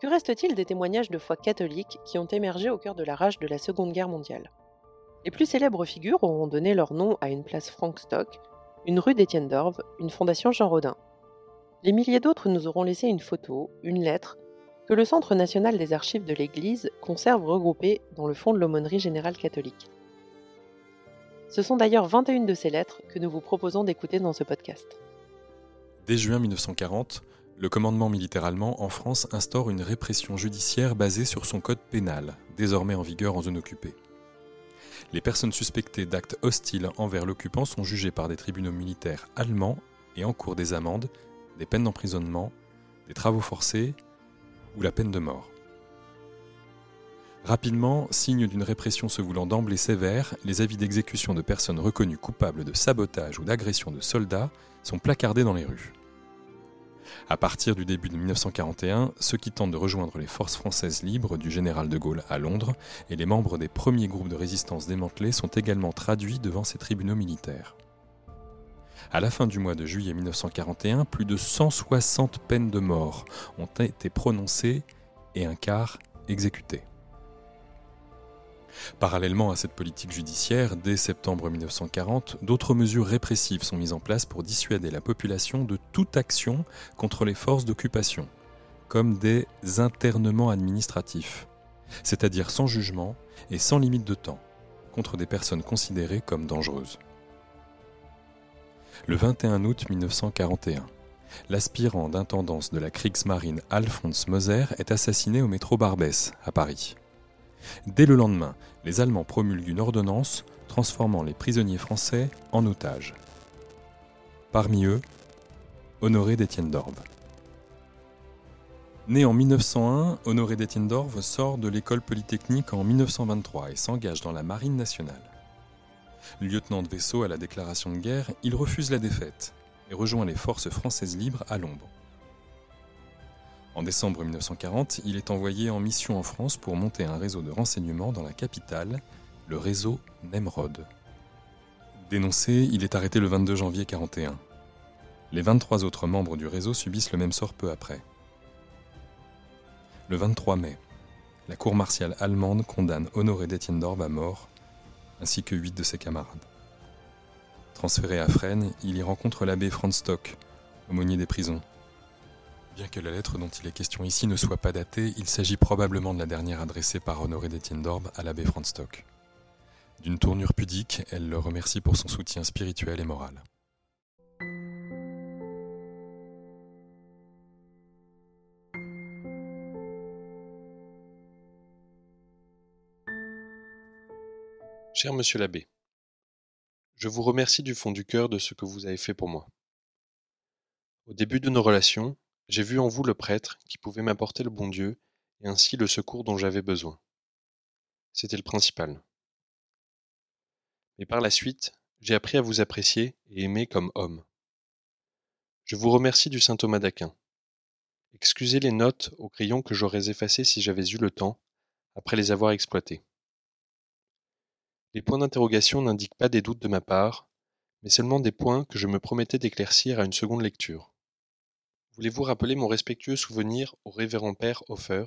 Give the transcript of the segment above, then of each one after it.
Que reste-t-il des témoignages de foi catholiques qui ont émergé au cœur de la rage de la Seconde Guerre mondiale? Les plus célèbres figures auront donné leur nom à une place Frank Stock, une rue d'Étienne d'Orve, une fondation Jean Rodin. Les milliers d'autres nous auront laissé une photo, une lettre, que le Centre national des archives de l'Église conserve regroupées dans le fond de l'aumônerie générale catholique. Ce sont d'ailleurs 21 de ces lettres que nous vous proposons d'écouter dans ce podcast. Dès juin 1940, le commandement militaire allemand en France instaure une répression judiciaire basée sur son code pénal, désormais en vigueur en zone occupée. Les personnes suspectées d'actes hostiles envers l'occupant sont jugées par des tribunaux militaires allemands et encourent des amendes, des peines d'emprisonnement, des travaux forcés ou la peine de mort. Rapidement, signe d'une répression se voulant d'emblée sévère, les avis d'exécution de personnes reconnues coupables de sabotage ou d'agression de soldats sont placardés dans les rues. À partir du début de 1941, ceux qui tentent de rejoindre les forces françaises libres du général de Gaulle à Londres et les membres des premiers groupes de résistance démantelés sont également traduits devant ces tribunaux militaires. À la fin du mois de juillet 1941, plus de 160 peines de mort ont été prononcées et un quart exécutées. Parallèlement à cette politique judiciaire, dès septembre 1940, d'autres mesures répressives sont mises en place pour dissuader la population de toute action contre les forces d'occupation, comme des internements administratifs, c'est-à-dire sans jugement et sans limite de temps, contre des personnes considérées comme dangereuses. Le 21 août 1941, l'aspirant d'intendance de la Kriegsmarine Alphonse Moser est assassiné au métro Barbès, à Paris. Dès le lendemain, les Allemands promulguent une ordonnance transformant les prisonniers français en otages. Parmi eux, Honoré d'Étienne d'Orbe. Né en 1901, Honoré d'Étienne d'Orve sort de l'école polytechnique en 1923 et s'engage dans la Marine nationale. Lieutenant de vaisseau à la déclaration de guerre, il refuse la défaite et rejoint les forces françaises libres à l'ombre. En décembre 1940, il est envoyé en mission en France pour monter un réseau de renseignement dans la capitale, le réseau Nemrod. Dénoncé, il est arrêté le 22 janvier 1941. Les 23 autres membres du réseau subissent le même sort peu après. Le 23 mai, la cour martiale allemande condamne Honoré d'Étienne à mort, ainsi que huit de ses camarades. Transféré à Fresnes, il y rencontre l'abbé Franz Stock, aumônier des prisons. Bien que la lettre dont il est question ici ne soit pas datée, il s'agit probablement de la dernière adressée par Honoré d'Étienne d'Orbe à l'abbé Franz Stock. D'une tournure pudique, elle le remercie pour son soutien spirituel et moral. Cher monsieur l'abbé, je vous remercie du fond du cœur de ce que vous avez fait pour moi. Au début de nos relations, j'ai vu en vous le prêtre qui pouvait m'apporter le bon Dieu et ainsi le secours dont j'avais besoin. C'était le principal. Mais par la suite, j'ai appris à vous apprécier et aimer comme homme. Je vous remercie du saint Thomas d'Aquin. Excusez les notes au crayon que j'aurais effacées si j'avais eu le temps, après les avoir exploitées. Les points d'interrogation n'indiquent pas des doutes de ma part, mais seulement des points que je me promettais d'éclaircir à une seconde lecture. Voulez-vous rappeler mon respectueux souvenir au révérend père Hofer?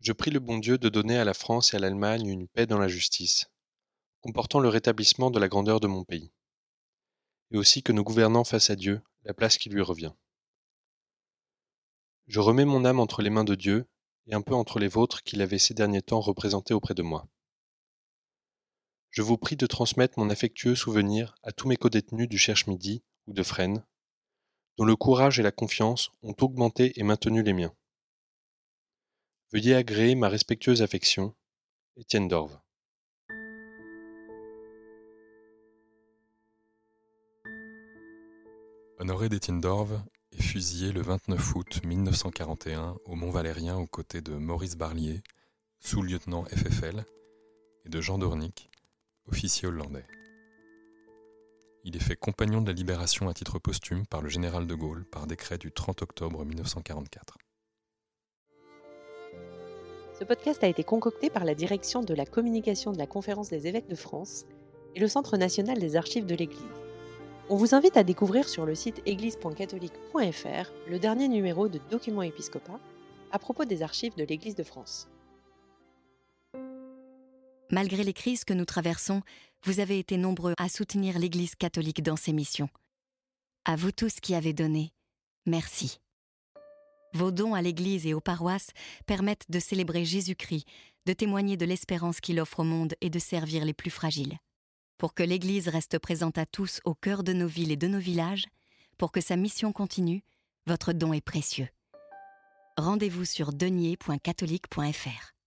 Je prie le bon Dieu de donner à la France et à l'Allemagne une paix dans la justice, comportant le rétablissement de la grandeur de mon pays, et aussi que nos gouvernants fassent à Dieu la place qui lui revient. Je remets mon âme entre les mains de Dieu et un peu entre les vôtres qu'il avait ces derniers temps représentés auprès de moi. Je vous prie de transmettre mon affectueux souvenir à tous mes codétenus du Cherche-Midi ou de Fresnes, dont le courage et la confiance ont augmenté et maintenu les miens. Veuillez agréer ma respectueuse affection, Étienne d'Orve. Honoré d'Étienne d'Orve est fusillé le 29 août 1941 au Mont Valérien aux côtés de Maurice Barlier, sous-lieutenant FFL, et de Jean Dornic, officier hollandais. Il est fait compagnon de la libération à titre posthume par le général de Gaulle par décret du 30 octobre 1944. Ce podcast a été concocté par la direction de la communication de la Conférence des évêques de France et le Centre national des archives de l'Église. On vous invite à découvrir sur le site église.catholique.fr le dernier numéro de Documents Épiscopat à propos des archives de l'Église de France. Malgré les crises que nous traversons, vous avez été nombreux à soutenir l'Église catholique dans ses missions. À vous tous qui avez donné, merci. Vos dons à l'Église et aux paroisses permettent de célébrer Jésus-Christ, de témoigner de l'espérance qu'il offre au monde et de servir les plus fragiles. Pour que l'Église reste présente à tous au cœur de nos villes et de nos villages, pour que sa mission continue, votre don est précieux. Rendez-vous sur denier.catholique.fr.